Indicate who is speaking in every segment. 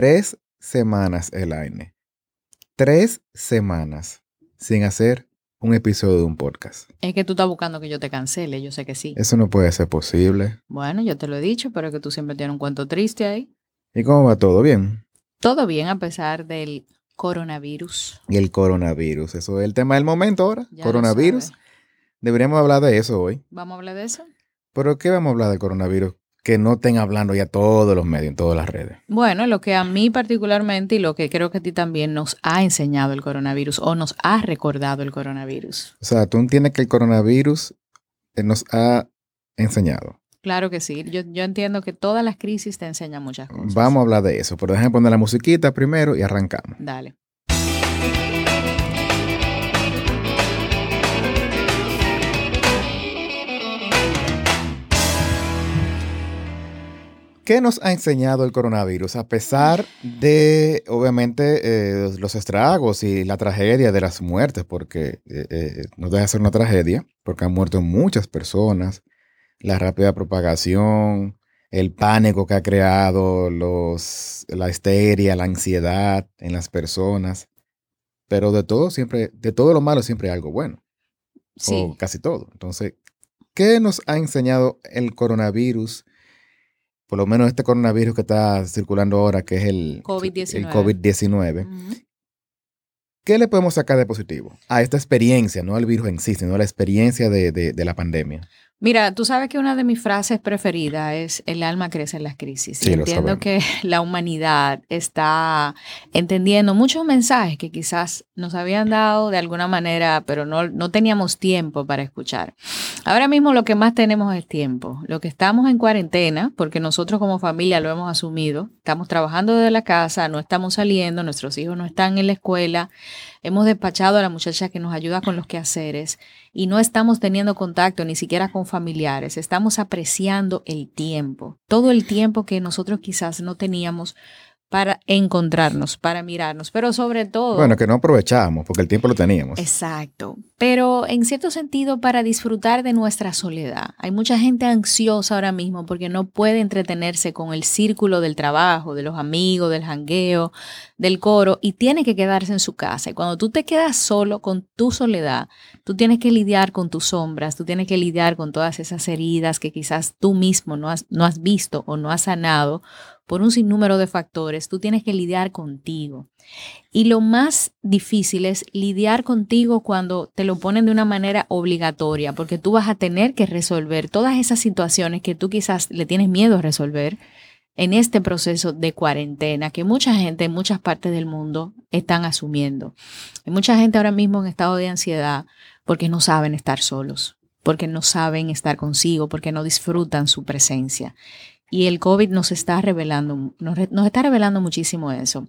Speaker 1: tres semanas, Elaine. Tres semanas sin hacer un episodio de un podcast.
Speaker 2: Es que tú estás buscando que yo te cancele, yo sé que sí.
Speaker 1: Eso no puede ser posible.
Speaker 2: Bueno, yo te lo he dicho, pero que tú siempre tienes un cuento triste ahí.
Speaker 1: ¿Y cómo va todo? ¿Bien?
Speaker 2: Todo bien a pesar del coronavirus.
Speaker 1: Y el coronavirus, eso es el tema del momento ahora.
Speaker 2: Ya
Speaker 1: coronavirus. Deberíamos hablar de eso hoy.
Speaker 2: ¿Vamos a hablar de eso?
Speaker 1: ¿Pero qué vamos a hablar del coronavirus? Que no estén hablando ya todos los medios, en todas las redes.
Speaker 2: Bueno, lo que a mí particularmente y lo que creo que a ti también nos ha enseñado el coronavirus o nos ha recordado el coronavirus.
Speaker 1: O sea, tú entiendes que el coronavirus eh, nos ha enseñado.
Speaker 2: Claro que sí. Yo, yo entiendo que todas las crisis te enseñan muchas cosas.
Speaker 1: Vamos a hablar de eso, pero déjame poner la musiquita primero y arrancamos.
Speaker 2: Dale.
Speaker 1: ¿Qué nos ha enseñado el coronavirus? A pesar de, obviamente, eh, los estragos y la tragedia de las muertes, porque eh, eh, no deja de ser una tragedia, porque han muerto muchas personas, la rápida propagación, el pánico que ha creado, los, la histeria, la ansiedad en las personas. Pero de todo siempre, de todo lo malo siempre hay algo bueno.
Speaker 2: Sí.
Speaker 1: O casi todo. Entonces, ¿qué nos ha enseñado el coronavirus? Por lo menos este coronavirus que está circulando ahora, que es el
Speaker 2: COVID-19.
Speaker 1: el COVID-19.
Speaker 2: Ujú.
Speaker 1: ¿Qué le podemos sacar de positivo a esta experiencia? No al virus en sí, sino a la experiencia de, de- de la pandemia.
Speaker 2: Mira, tú sabes que una de mis frases preferidas es el alma crece en las crisis.
Speaker 1: Sí,
Speaker 2: entiendo que la humanidad está entendiendo muchos mensajes que quizás nos habían dado de alguna manera, pero no, no teníamos tiempo para escuchar. Ahora mismo lo que más tenemos es tiempo. Lo que estamos en cuarentena, porque nosotros como familia lo hemos asumido, estamos trabajando desde la casa, no estamos saliendo, nuestros hijos no están en la escuela, hemos despachado a la muchacha que nos ayuda con los quehaceres y no estamos teniendo contacto ni siquiera con familiares, estamos apreciando el tiempo, todo el tiempo que nosotros quizás no teníamos para encontrarnos, para mirarnos, pero sobre todo...
Speaker 1: Bueno, que no aprovechamos porque el tiempo lo teníamos.
Speaker 2: Exacto, pero en cierto sentido para disfrutar de nuestra soledad. Hay mucha gente ansiosa ahora mismo porque no puede entretenerse con el círculo del trabajo, de los amigos, del jangueo, del coro y tiene que quedarse en su casa. Y cuando tú te quedas solo con tu soledad, tú tienes que lidiar con tus sombras, tú tienes que lidiar con todas esas heridas que quizás tú mismo no has, no has visto o no has sanado por un sinnúmero de factores. Tú tienes que lidiar contigo. Y lo más difícil es lidiar contigo cuando te lo ponen de una manera obligatoria, porque tú vas a tener que resolver todas esas situaciones que tú quizás le tienes miedo a resolver en este proceso de cuarentena que mucha gente en muchas partes del mundo están asumiendo. Hay mucha gente ahora mismo en estado de ansiedad porque no saben estar solos, porque no saben estar consigo, porque no disfrutan su presencia. Y el COVID nos está revelando, nos, está revelando muchísimo eso.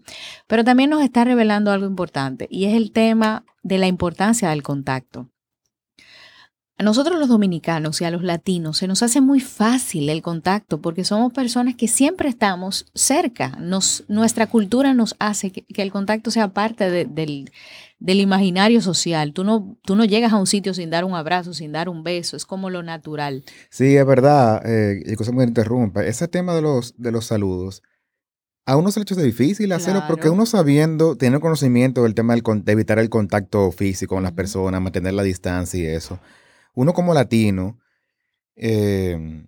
Speaker 2: Pero también nos está revelando algo importante y es el tema de la importancia del contacto. A nosotros los dominicanos y a los latinos se nos hace muy fácil el contacto porque somos personas que siempre estamos cerca. Nos, nuestra cultura nos hace que, el contacto sea parte de- del, del imaginario social. Tú no, tú no llegas a un sitio sin dar un abrazo, sin dar un beso. Es como lo natural.
Speaker 1: Sí, es verdad. Eh, y cosa me interrumpa. Ese tema de los, de los saludos, a uno se le ha hecho difícil hacerlo porque
Speaker 2: Claro.
Speaker 1: uno sabiendo, tiene conocimiento del tema del, de evitar el contacto físico con las personas, mantener la distancia y eso. Uno como latino eh,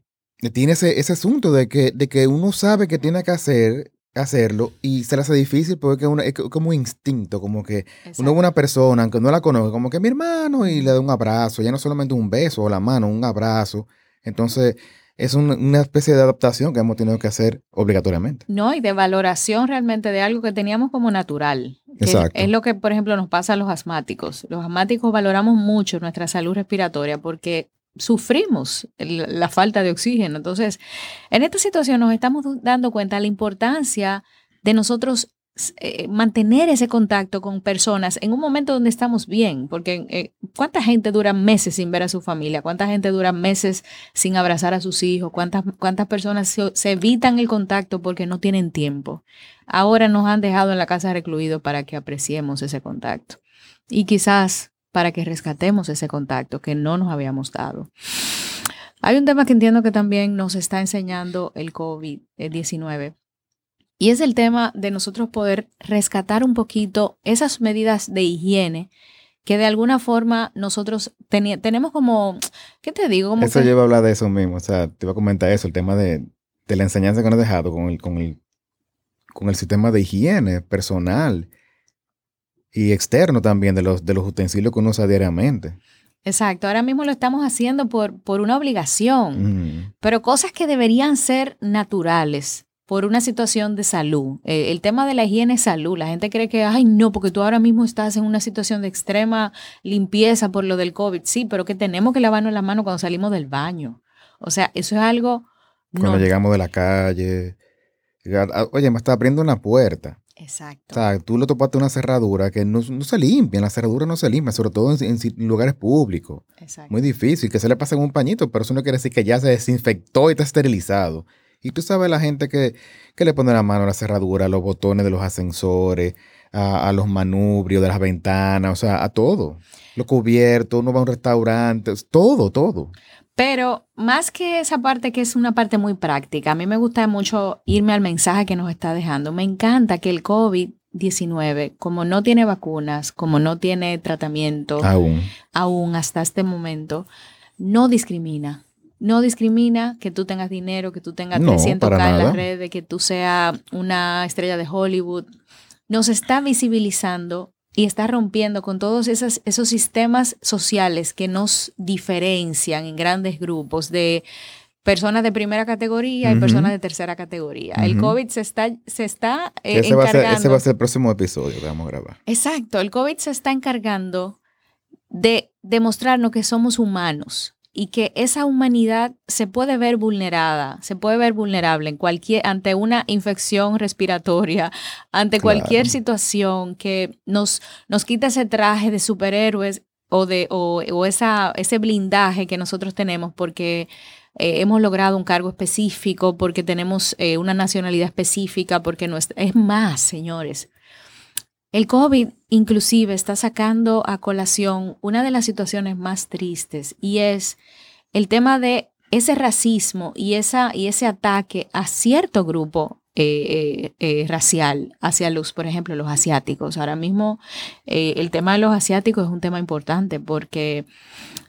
Speaker 1: tiene ese, ese asunto de que, de que uno sabe que tiene que hacer, hacerlo y se le hace difícil porque uno- es como un instinto, como que uno ve una persona, aunque no la conozca, como que mi hermano, y le da un abrazo, ya no solamente un beso o la mano, un abrazo. Entonces, es un- una especie de adaptación que hemos tenido que hacer obligatoriamente.
Speaker 2: No, y de valoración realmente de algo que teníamos como natural. que es-
Speaker 1: Exacto.
Speaker 2: Es lo que, por ejemplo, nos pasa a los asmáticos. Los asmáticos valoramos mucho nuestra salud respiratoria porque sufrimos la falta de oxígeno. Entonces, en esta situación nos estamos dando cuenta de la importancia de nosotros eh, mantener ese contacto con personas en un momento donde estamos bien, porque eh, ¿cuánta gente dura meses sin ver a su familia? ¿Cuánta gente dura meses sin abrazar a sus hijos? ¿Cuántas, cuántas personas se, se evitan el contacto porque no tienen tiempo? Ahora nos han dejado en la casa recluidos para que apreciemos ese contacto y quizás para que rescatemos ese contacto que no nos habíamos dado. Hay un tema que entiendo que también nos está enseñando el COVID-19 Y es el tema de nosotros poder rescatar un poquito esas medidas de higiene que de alguna forma nosotros tenemos como, ¿qué te digo? Como
Speaker 1: eso lleva a hablar de eso mismo, o sea, te iba a comentar eso, el tema de, la enseñanza que nos ha dejado con el, con el, con el sistema de higiene personal y externo también de los, de los utensilios que uno usa diariamente.
Speaker 2: Exacto, ahora mismo lo estamos haciendo por, por una obligación, pero cosas que deberían ser naturales por una situación de salud. Eh, el tema de la higiene es salud. La gente cree que, ay, no, porque tú ahora mismo estás en una situación de extrema limpieza por lo del COVID. Sí, pero que tenemos que lavarnos las manos cuando salimos del baño. O sea, eso es algo...
Speaker 1: Cuando llegamos de la calle. Oye, me está abriendo una puerta.
Speaker 2: Exacto.
Speaker 1: O sea, tú le topaste una cerradura que no, se limpia, la cerradura no se limpia, sobre todo en, lugares públicos. Exacto. Muy difícil, que se le pase un pañito, pero eso no quiere decir que ya se desinfectó y está esterilizado. Y tú sabes la gente que, le pone la mano a la cerradura, a los botones de los ascensores, a, los manubrios de las ventanas, o sea, a todo. Lo cubierto, uno va a un restaurante, todo, todo.
Speaker 2: Pero más que esa parte que es una parte muy práctica, a mí me gusta mucho irme al mensaje que nos está dejando. Me encanta que el COVID-19, como no tiene vacunas, como no tiene tratamiento,
Speaker 1: aún,
Speaker 2: aún hasta este momento, no discrimina no discrimina que tú tengas dinero, que tú tengas 300k en las redes, que tú seas una estrella de Hollywood. Nos está visibilizando y está rompiendo con todos esos, esos sistemas sociales que nos diferencian en grandes grupos de personas de primera categoría y personas de tercera categoría. El COVID se está, se está
Speaker 1: eh, ese Va a ser, ese va a ser el próximo episodio que vamos a grabar.
Speaker 2: Exacto, el COVID se está encargando de demostrarnos que somos humanos y que esa humanidad se puede ver vulnerada, se puede ver vulnerable en cualquier, ante una infección respiratoria, ante cualquier situación que nos, nos quita ese traje de superhéroes o, de, o, esa, ese blindaje que nosotros tenemos porque eh, hemos logrado un cargo específico, porque tenemos eh, una nacionalidad específica, porque no es, es más, señores. El COVID inclusive está sacando a colación una de las situaciones más tristes y es el tema de ese racismo y, esa, y ese ataque a cierto grupo eh, eh, eh, racial hacia los, por ejemplo, los asiáticos. Ahora mismo el tema de los asiáticos es un tema importante porque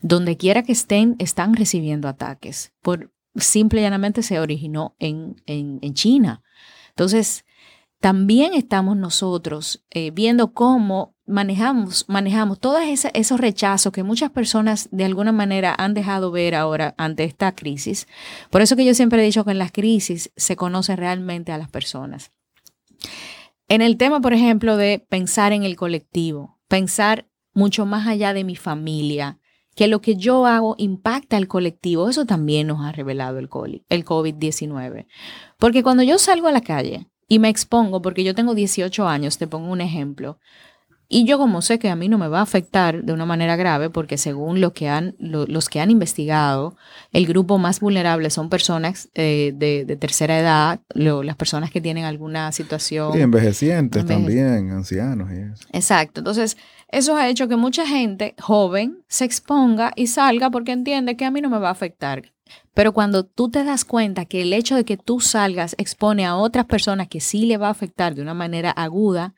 Speaker 2: donde quiera que estén, están recibiendo ataques. Por, simple y llanamente se originó en, en, en China. Entonces, también estamos nosotros eh, viendo cómo manejamos, manejamos todos esos rechazos que muchas personas de alguna manera han dejado ver ahora ante esta crisis. Por eso que yo siempre he dicho que en las crisis se conoce realmente a las personas. En el tema, por ejemplo, de pensar en el colectivo, pensar mucho más allá de mi familia, que lo que yo hago impacta al colectivo, eso también nos ha revelado el COVID-19. Porque cuando yo salgo a la calle, y me expongo porque yo tengo 18 años, te pongo un ejemplo. Y yo como sé que a mí no me va a afectar de una manera grave, porque según lo que han, los que han investigado, el grupo más vulnerable son personas eh, de, tercera edad, las personas que tienen alguna situación.
Speaker 1: Sí, envejecientes también, ancianos y eso.
Speaker 2: Exacto. Entonces, eso ha hecho que mucha gente joven se exponga y salga porque entiende que a mí no me va a afectar. Pero cuando tú te das cuenta que el hecho de que tú salgas expone a otras personas que sí le va a afectar de una manera aguda,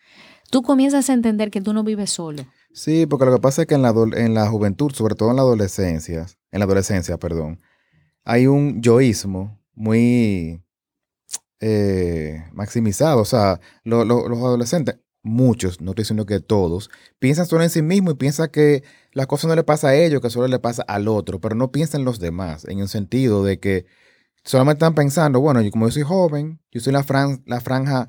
Speaker 2: tú comienzas a entender que tú no vives solo.
Speaker 1: Sí, porque lo que pasa es que en la, en la juventud, sobre todo en la adolescencia, en la adolescencia, perdón, hay un yoísmo muy eh, maximizado. O sea, los adolescentes, muchos, no estoy diciendo que todos, piensan solo en sí mismos y piensan que la cosa no le pasa a ellos, que solo le pasa al otro, pero no piensan en los demás, en el sentido de que solamente están pensando, bueno, yo, como yo soy joven, yo soy la, la franja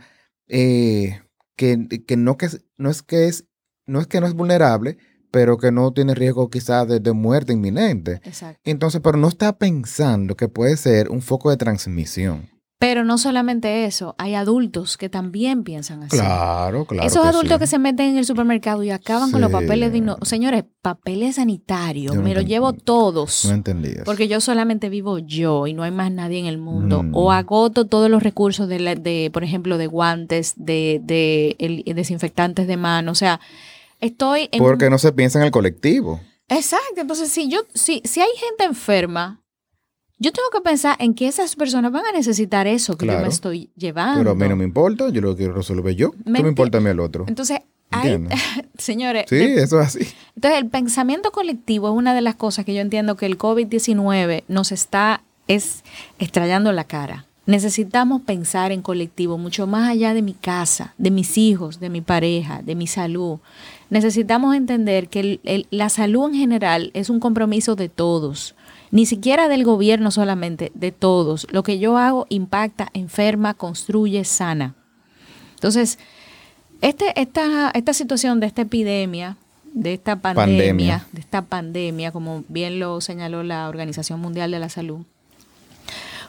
Speaker 1: eh, que, no, que no es que es no es que no es vulnerable, pero que no tiene riesgo quizás de, de, muerte inminente.
Speaker 2: Exacto.
Speaker 1: Entonces, pero no está pensando que puede ser un foco de transmisión.
Speaker 2: Pero no solamente eso, hay adultos que también piensan así.
Speaker 1: Claro, claro.
Speaker 2: Esos adultos que se meten en el supermercado y acaban con los papeles de Señores, papeles sanitarios, me los llevo todos.
Speaker 1: No entendí
Speaker 2: Porque yo solamente vivo yo y no hay más nadie en el mundo. Mm. O agoto todos los recursos de, de por ejemplo, de guantes, de, de desinfectantes de mano. O sea, estoy
Speaker 1: en... Porque no se piensa en el colectivo.
Speaker 2: Exacto. Entonces, si yo, si, si hay gente enferma yo tengo que pensar en que esas personas van a necesitar eso que yo me estoy llevando.
Speaker 1: Pero a mí no me importa, yo lo quiero resolver yo. ¿Qué me importa a mí el otro?
Speaker 2: Entonces, señores,
Speaker 1: Sí, eso es así.
Speaker 2: entonces el pensamiento colectivo es una de las cosas que yo entiendo que el COVID-19 nos está es estrellando la cara. Necesitamos pensar en colectivo, mucho más allá de mi casa, de mis hijos, de mi pareja, de mi salud. Necesitamos entender que el- el- la salud en general es un compromiso de todos, ni siquiera del gobierno solamente, de todos. Lo que yo hago impacta, enferma, construye, sana. Entonces, este, esta, esta situación de esta epidemia, de esta pandemia,
Speaker 1: Pandemia.
Speaker 2: de esta pandemia, como bien lo señaló la Organización Mundial de la Salud,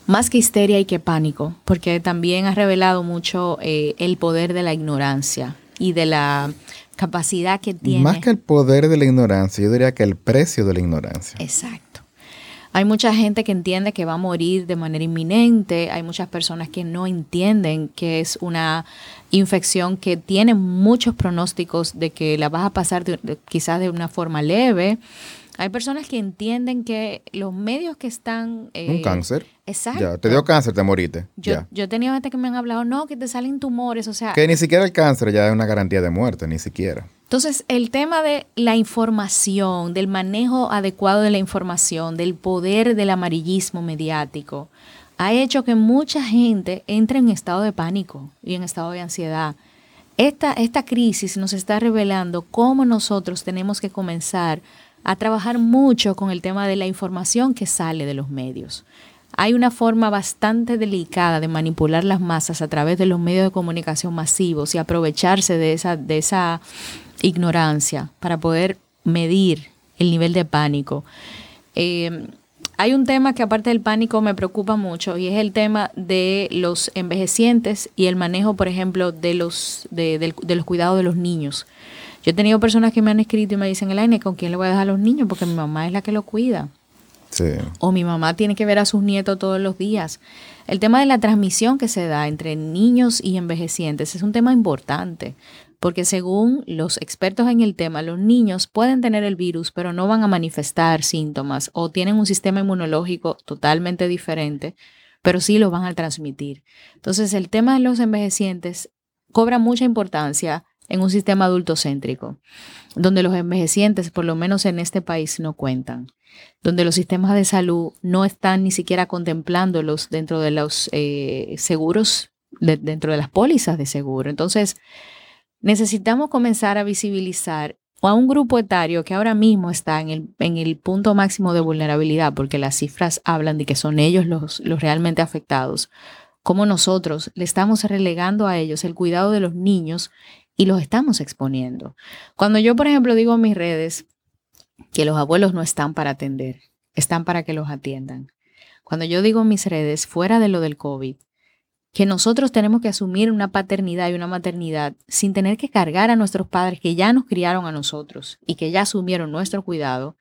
Speaker 2: más que histeria y que pánico, porque también ha revelado mucho eh, el poder de la ignorancia y de la capacidad que tiene.
Speaker 1: Más que el poder de la ignorancia, yo diría que el precio de la ignorancia.
Speaker 2: Exacto. Hay mucha gente que entiende que va a morir de manera inminente, hay muchas personas que no entienden que es una infección que tiene muchos pronósticos de que la vas a pasar de- de- quizás de una forma leve. Hay personas que entienden que los medios que están... eh,
Speaker 1: Un cáncer.
Speaker 2: Exacto.
Speaker 1: Ya, te dio cáncer, te moriste.
Speaker 2: Yo,
Speaker 1: ya.
Speaker 2: yo he tenido gente que me han hablado, no, que te salen tumores, o sea,
Speaker 1: Que ni siquiera el cáncer ya es una garantía de muerte, ni siquiera.
Speaker 2: Entonces, el tema de la información, del manejo adecuado de la información, del poder del amarillismo mediático, ha hecho que mucha gente entre en estado de pánico y en estado de ansiedad. Esta, esta crisis nos está revelando cómo nosotros tenemos que comenzar a trabajar mucho con el tema de la información que sale de los medios. Hay una forma bastante delicada de manipular las masas a través de los medios de comunicación masivos y aprovecharse de esa, de esa ignorancia para poder medir el nivel de pánico. Eh, hay un tema que aparte del pánico me preocupa mucho y es el tema de los envejecientes y el manejo, por ejemplo, de los, de, los cuidados de los niños. Yo he tenido personas que me han escrito y me dicen, Elaine, ¿con quién le voy a dejar a los niños? Porque mi mamá es la que lo cuida
Speaker 1: Sí.
Speaker 2: o mi mamá tiene que ver a sus nietos todos los días. El tema de la transmisión que se da entre niños y envejecientes es un tema importante, porque según los expertos en el tema, los niños pueden tener el virus, pero no van a manifestar síntomas o tienen un sistema inmunológico totalmente diferente, pero sí lo van a transmitir. Entonces, el tema de los envejecientes cobra mucha importancia en un sistema adultocéntrico, donde los envejecientes, por lo menos en este país, no cuentan donde los sistemas de salud no están ni siquiera contemplándolos dentro de los eh, seguros, de- dentro de las pólizas de seguro. Entonces, necesitamos comenzar a visibilizar a un grupo etario que ahora mismo está en el, punto máximo de vulnerabilidad, porque las cifras hablan de que son ellos los, los realmente afectados, como nosotros le estamos relegando a ellos el cuidado de los niños y los estamos exponiendo. Cuando yo, por ejemplo, digo en mis redes, que los abuelos no están para atender, están para que los atiendan. Cuando yo digo en mis redes, fuera de lo del COVID, que nosotros tenemos que asumir una paternidad y una maternidad sin tener que cargar a nuestros padres que ya nos criaron a nosotros y que ya asumieron nuestro cuidado.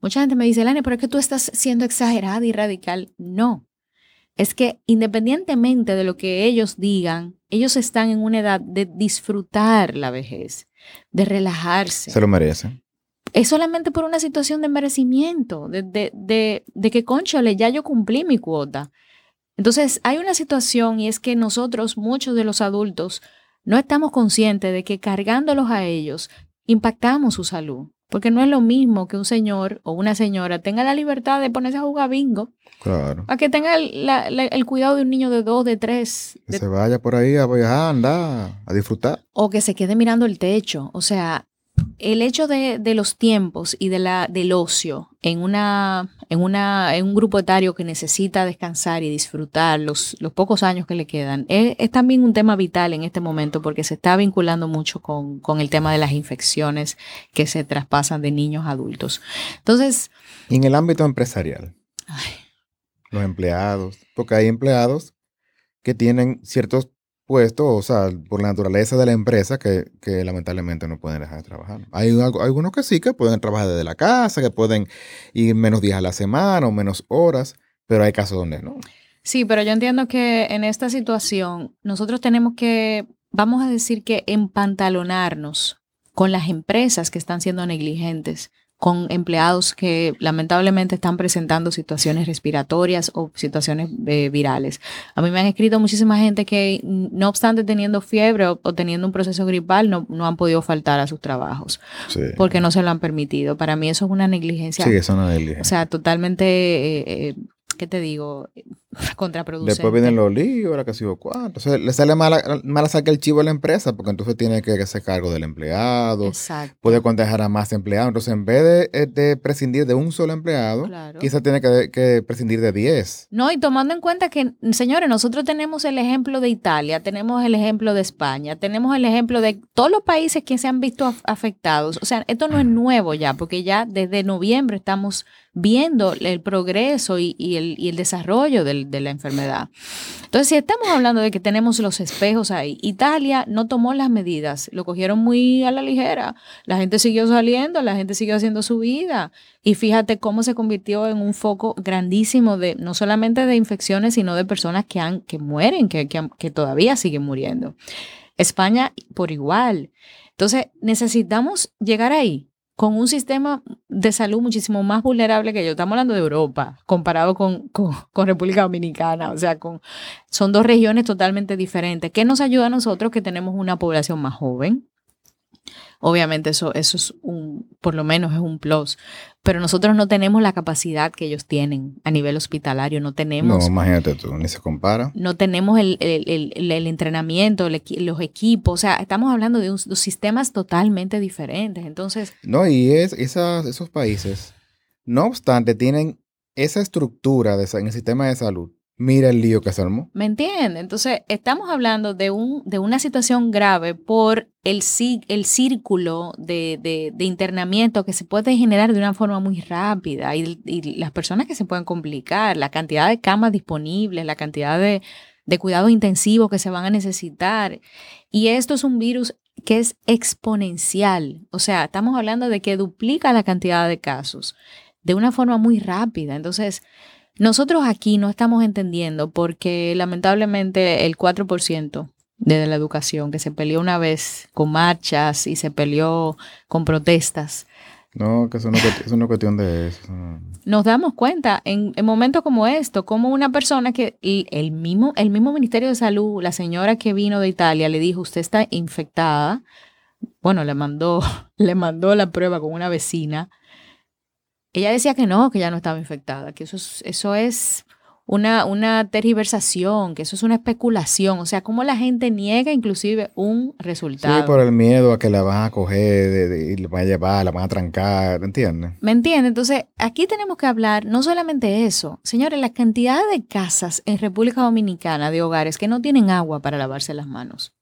Speaker 2: Mucha gente me dice, Elena, pero es que tú estás siendo exagerada y radical. No, es que independientemente de lo que ellos digan, ellos están en una edad de disfrutar la vejez, de relajarse
Speaker 1: Se lo merece.
Speaker 2: es solamente por una situación de merecimiento, de, de, de, de que, conchole, ya yo cumplí mi cuota. Entonces, hay una situación y es que nosotros, muchos de los adultos, no estamos conscientes de que cargándolos a ellos, impactamos su salud. Porque no es lo mismo que un señor o una señora tenga la libertad de ponerse a jugar bingo,
Speaker 1: Claro.
Speaker 2: a que tenga el, la- la- el cuidado de un niño de dos, de tres,
Speaker 1: Que
Speaker 2: de
Speaker 1: se vaya por ahí a viajar, andar, a disfrutar.
Speaker 2: o que se quede mirando el techo. O sea, el hecho de, de los tiempos y de la, del ocio en, una, en, una, en un grupo etario que necesita descansar y disfrutar los, los pocos años que le quedan, es, es también un tema vital en este momento porque se está vinculando mucho con, con el tema de las infecciones que se traspasan de niños a adultos. Entonces,
Speaker 1: Y en el ámbito empresarial,
Speaker 2: ay,
Speaker 1: los empleados, porque hay empleados que tienen ciertos puestos, o sea, por la naturaleza de la empresa, que, que lamentablemente no pueden dejar de trabajar. Hay algunos que sí, que pueden trabajar desde la casa, que pueden ir menos días a la semana o menos horas, pero hay casos donde no.
Speaker 2: Sí, pero yo entiendo que en esta situación nosotros tenemos que, vamos a decir que empantalonarnos con las empresas que están siendo negligentes con empleados que lamentablemente están presentando situaciones respiratorias o situaciones eh, virales. A mí me han escrito muchísima gente que, no obstante teniendo fiebre o, teniendo un proceso gripal, no, no, han podido faltar a sus trabajos porque no se lo han permitido. Para mí eso es una negligencia.
Speaker 1: Sí, eso es una negligencia.
Speaker 2: O sea, totalmente... Eh, eh, ¿qué te digo? Contraproducente.
Speaker 1: Después vienen los líos, la que sido cuánto. Entonces le sale mala, mala saca el chivo a la empresa porque entonces tiene que hacer cargo del empleado. Exacto. Puede contagiar a más empleados. Entonces, en vez de, eh, prescindir de un solo empleado, quizás tiene que, prescindir de 10.
Speaker 2: No, y tomando en cuenta que, señores, nosotros tenemos el ejemplo de Italia, tenemos el ejemplo de España, tenemos el ejemplo de todos los países que se han visto afectados. O sea, esto no es nuevo ya, porque ya desde noviembre estamos viendo el progreso y, el, y el, desarrollo del, de la enfermedad. Entonces, si estamos hablando de que tenemos los espejos ahí, Italia no tomó las medidas, lo cogieron muy a la ligera. La gente siguió saliendo, la gente siguió haciendo su vida. Y fíjate cómo se convirtió en un foco grandísimo de no solamente de infecciones, sino de personas que, han, que mueren, que, que, que todavía siguen muriendo. España por igual. Entonces, necesitamos llegar ahí con un sistema de salud muchísimo más vulnerable que yo. Estamos hablando de Europa, comparado con, con, República Dominicana. O sea, son dos regiones totalmente diferentes. ¿Qué nos ayuda a nosotros que tenemos una población más joven? Obviamente eso, eso es un, por lo menos es un plus. Pero nosotros no tenemos la capacidad que ellos tienen a nivel hospitalario. No tenemos.
Speaker 1: No, imagínate tú, ni se compara.
Speaker 2: No tenemos el, entrenamiento, los equipos. O sea, estamos hablando de, dos sistemas totalmente diferentes. Entonces.
Speaker 1: No, y es, esas, esos países, no obstante, tienen esa estructura de, en el sistema de salud Mira el lío que se armó.
Speaker 2: ¿Me entiende? Entonces, estamos hablando de, un, de una situación grave por el, el círculo de, internamiento que se puede generar de una forma muy rápida y, las personas que se pueden complicar, la cantidad de camas disponibles, la cantidad de, de cuidados intensivos que se van a necesitar. Y esto es un virus que es exponencial. O sea, estamos hablando de que duplica la cantidad de casos de una forma muy rápida. Entonces, nosotros aquí no estamos entendiendo porque lamentablemente el 4% de la educación que se peleó una vez con marchas y se peleó con protestas.
Speaker 1: No, que eso no, es una cuestión de eso.
Speaker 2: Nos damos cuenta en, momentos como esto, como una persona que el mismo, el mismo Ministerio de Salud, la señora que vino de Italia, le dijo, usted está infectada. Bueno, le mandó, le mandó la prueba con una vecina ella decía que no, que ya no estaba infectada, que eso es, eso es una, una tergiversación, que eso es una especulación. O sea, cómo la gente niega inclusive un resultado.
Speaker 1: Sí, por el miedo a que la van a coger y la van a llevar, la van a trancar, ¿entiendes?
Speaker 2: ¿Me entiendes? Entonces, aquí tenemos que hablar no solamente eso. Señores, la cantidad de casas en República Dominicana, de hogares, que no tienen agua para lavarse las manos.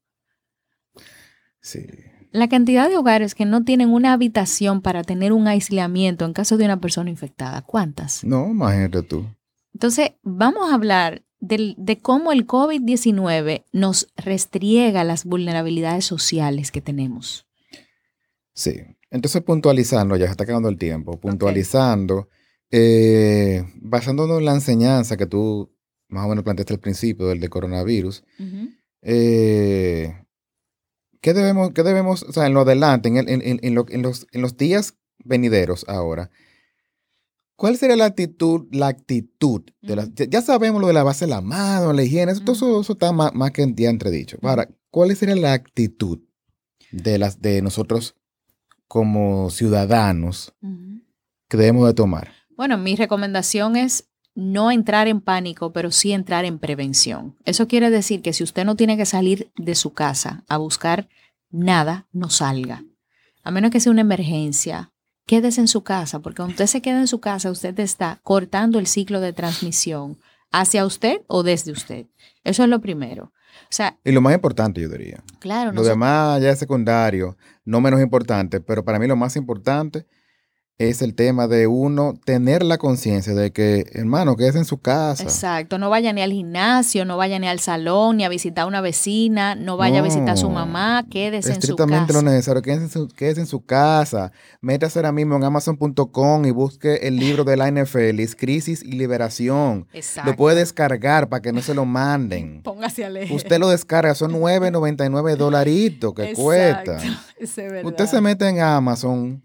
Speaker 1: Sí.
Speaker 2: La cantidad de hogares que no tienen una habitación para tener un aislamiento en caso de una persona infectada, ¿cuántas?
Speaker 1: No, imagínate tú.
Speaker 2: Entonces, vamos a hablar de, cómo el COVID-19 nos restriega las vulnerabilidades sociales que tenemos.
Speaker 1: Sí, entonces puntualizando, ya se está acabando el tiempo, puntualizando, eh, basándonos en la enseñanza que tú más o menos planteaste al principio del de coronavirus, eh, ¿Qué debemos, qué debemos, o sea, en lo adelante, en, en, los, en los días venideros ahora, ¿Cuál sería la actitud, la actitud? De ya sabemos lo de la base de la mano, la higiene, eso, todo eso, está más, más, que ya entredicho. Ahora, ¿cuál sería la actitud de, las, de nosotros como ciudadanos que debemos de tomar?
Speaker 2: Bueno, mi recomendación es no entrar en pánico, pero sí entrar en prevención. Eso quiere decir que si usted no tiene que salir de su casa a buscar nada, no salga. A menos que sea una emergencia, quédese en su casa, porque cuando usted se queda en su casa, usted está cortando el ciclo de transmisión hacia usted o desde usted. Eso es lo primero. O sea,
Speaker 1: y lo más importante, yo diría.
Speaker 2: Claro.
Speaker 1: Lo demás ya es secundario, no menos importante, pero para mí lo más importante es el tema de uno tener la conciencia de que, hermano, que es en su casa.
Speaker 2: Exacto, no vaya ni al gimnasio, no vaya ni al salón, ni a visitar a una vecina, no vaya a visitar a su mamá, quédese en su casa.
Speaker 1: Estrictamente lo necesario, quédese en, su, quédese en su casa. Métase ahora mismo en amazon.com y busque el libro de la NFL, Crisis y Liberación. Exacto. Lo puede descargar para que no se lo manden.
Speaker 2: Póngase a leer.
Speaker 1: Usted lo descarga, son 9.99 dolaritos que Exacto. cuesta. Usted se mete en Amazon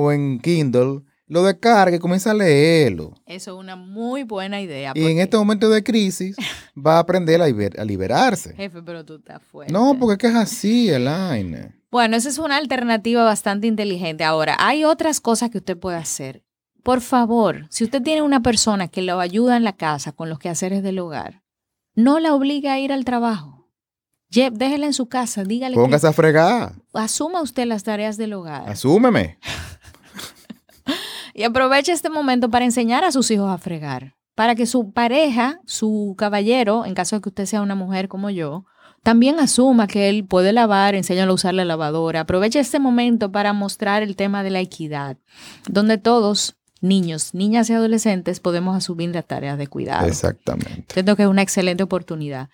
Speaker 1: o en Kindle, lo descargue y comienza a leerlo.
Speaker 2: Eso es una muy buena idea.
Speaker 1: Y en este momento de crisis va a aprender a, liber- a liberarse.
Speaker 2: Jefe, pero tú estás fuerte.
Speaker 1: No, porque es que es así, Elaine.
Speaker 2: Bueno, esa es una alternativa bastante inteligente. Ahora, hay otras cosas que usted puede hacer. Por favor, si usted tiene una persona que lo ayuda en la casa con los quehaceres del hogar, no la obligue a ir al trabajo. Lle- Déjela en su casa, dígale
Speaker 1: Póngase a fregar.
Speaker 2: asuma usted las tareas del hogar.
Speaker 1: Asúmeme.
Speaker 2: Y aproveche este momento para enseñar a sus hijos a fregar, para que su pareja, su caballero, en caso de que usted sea una mujer como yo, también asuma que él puede lavar, enséñalo a usar la lavadora. Aproveche este momento para mostrar el tema de la equidad, donde todos, niños, niñas y adolescentes, podemos asumir las tareas de cuidado.
Speaker 1: Exactamente.
Speaker 2: Entiendo que es una excelente oportunidad.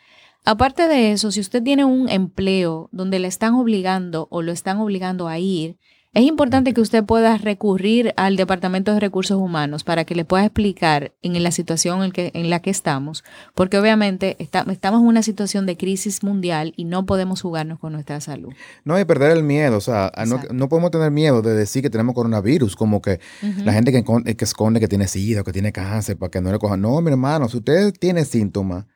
Speaker 2: Aparte de eso, si usted tiene un empleo donde le están obligando o lo están obligando a ir, es importante que usted pueda recurrir al Departamento de Recursos Humanos para que le pueda explicar en la situación en, que, en la que estamos, porque obviamente está- estamos en una situación de crisis mundial y no podemos jugarnos con nuestra salud.
Speaker 1: No, y perder el miedo. O sea, no, podemos tener miedo de decir que tenemos coronavirus, como que la gente que, esconde que tiene sida o que tiene cáncer para que no le cojan. No, mi hermano, si usted tiene síntomas,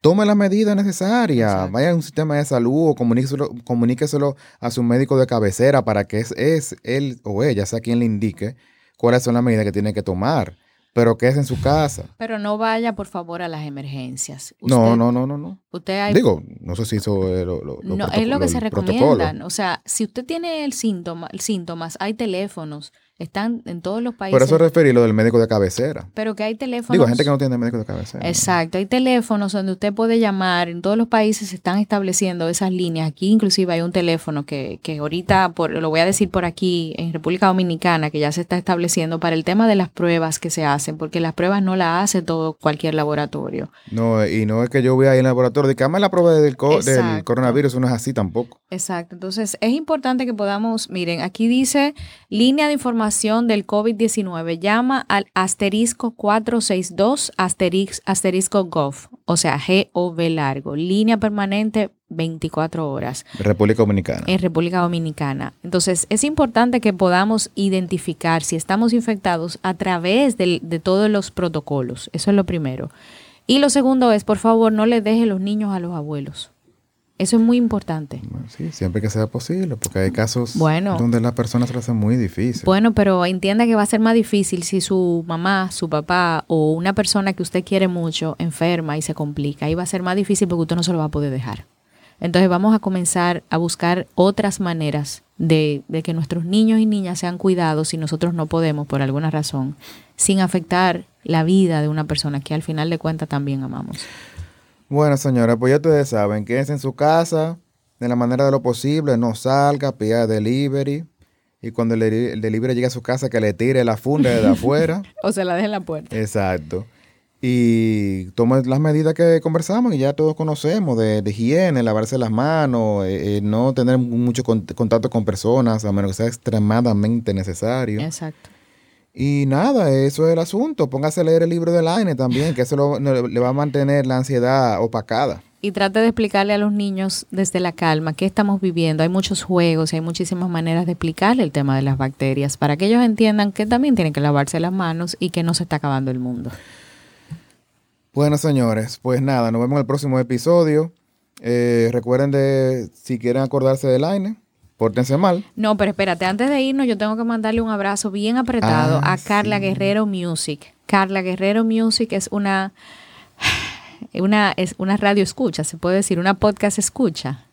Speaker 1: tome las medidas necesarias.
Speaker 2: Exacto.
Speaker 1: Vaya a un sistema de salud o comuníqueselo, comuníqueselo a su médico de cabecera para que es, es él o ella, sea quien le indique cuáles son las medidas que tiene que tomar. Pero que es en su casa.
Speaker 2: Pero no vaya, por favor, a las emergencias.
Speaker 1: No,
Speaker 2: Usted-
Speaker 1: no, no, no, no.
Speaker 2: Usted hay
Speaker 1: Digo, no sé si eso es lo, lo- lo
Speaker 2: No, es lo que se
Speaker 1: protocolo.
Speaker 2: recomiendan. O sea, si usted tiene el síntoma, síntomas, hay teléfonos, están en todos los países.
Speaker 1: Por eso referí lo del médico de cabecera.
Speaker 2: pero que hay teléfonos.
Speaker 1: Digo, gente que no tiene médico de cabecera. ¿no?
Speaker 2: Exacto, hay teléfonos donde usted puede llamar. En todos los países se están estableciendo esas líneas. Aquí inclusive hay un teléfono que, que ahorita, por, lo voy a decir por aquí, en República Dominicana, que ya se está estableciendo para el tema de las pruebas que se hacen, porque las pruebas no las hace todo cualquier laboratorio.
Speaker 1: No, y no es que yo voy ahí en el laboratorio de que "Dame la prueba del, co- del
Speaker 2: Exacto.
Speaker 1: coronavirus, eso no es así tampoco.
Speaker 2: Exacto, entonces es importante que podamos, miren, aquí dice línea de información del COVID-19, llama al asterisco 462 asterisco, asterisco gov, o sea, G-O-V largo, línea permanente 24 horas
Speaker 1: República Dominicana.
Speaker 2: en República Dominicana. Entonces, es importante que podamos identificar si estamos infectados a través del- de todos los protocolos. Eso es lo primero. Y lo segundo es, por favor, no le deje los niños a los abuelos. Eso es muy importante.
Speaker 1: Sí, siempre que sea posible, porque hay casos
Speaker 2: Bueno.
Speaker 1: donde las personas se lo hacen muy difícil.
Speaker 2: Bueno, pero entienda que va a ser más difícil si su mamá, su papá o una persona que usted quiere mucho enferma y se complica. Ahí va a ser más difícil porque usted no se lo va a poder dejar. Entonces vamos a comenzar a buscar otras maneras de, de que nuestros niños y niñas sean cuidados si nosotros no podemos por alguna razón, sin afectar la vida de una persona que al final de cuentas también amamos.
Speaker 1: Bueno, señora, pues ya ustedes saben, quédense en su casa de la manera de lo posible, no salga, pida delivery. Y cuando el, deli- el delivery llegue a su casa, que le tire la funda desde afuera.
Speaker 2: O se la deje en la puerta.
Speaker 1: Exacto. Y tome las medidas que conversamos y ya todos conocemos de, de higiene, lavarse las manos, eh, eh, no tener mucho con- contacto con personas, a menos que sea extremadamente necesario.
Speaker 2: Exacto.
Speaker 1: Y nada, eso es el asunto. Póngase a leer el libro de Laine también, que eso lo- le va a mantener la ansiedad opacada.
Speaker 2: y trate de explicarle a los niños desde la calma qué estamos viviendo. Hay muchos juegos y hay muchísimas maneras de explicarle el tema de las bacterias para que ellos entiendan que también tienen que lavarse las manos y que no se está acabando el mundo.
Speaker 1: Bueno, señores, pues nada, nos vemos en el próximo episodio. Eh, recuerden de, si quieren acordarse de Laine, pórtense mal.
Speaker 2: No, pero espérate, antes de irnos yo tengo que mandarle un abrazo bien apretado
Speaker 1: Ah,
Speaker 2: a Carla
Speaker 1: sí.
Speaker 2: Guerrero Music. Carla Guerrero Music es una, una, es una radio escucha, se puede decir, una podcast escucha.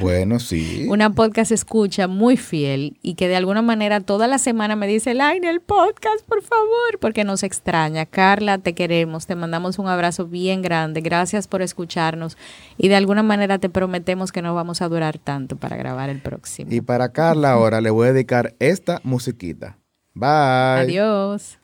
Speaker 1: Bueno, sí.
Speaker 2: Una podcast escucha muy fiel y que de alguna manera toda la semana me dice, Line, el podcast, por favor, porque nos extraña. Carla, te queremos, te mandamos un abrazo bien grande, gracias por escucharnos y de alguna manera te prometemos que no vamos a durar tanto para grabar el próximo.
Speaker 1: Y para Carla ahora le voy a dedicar esta musiquita. Bye.
Speaker 2: Adiós.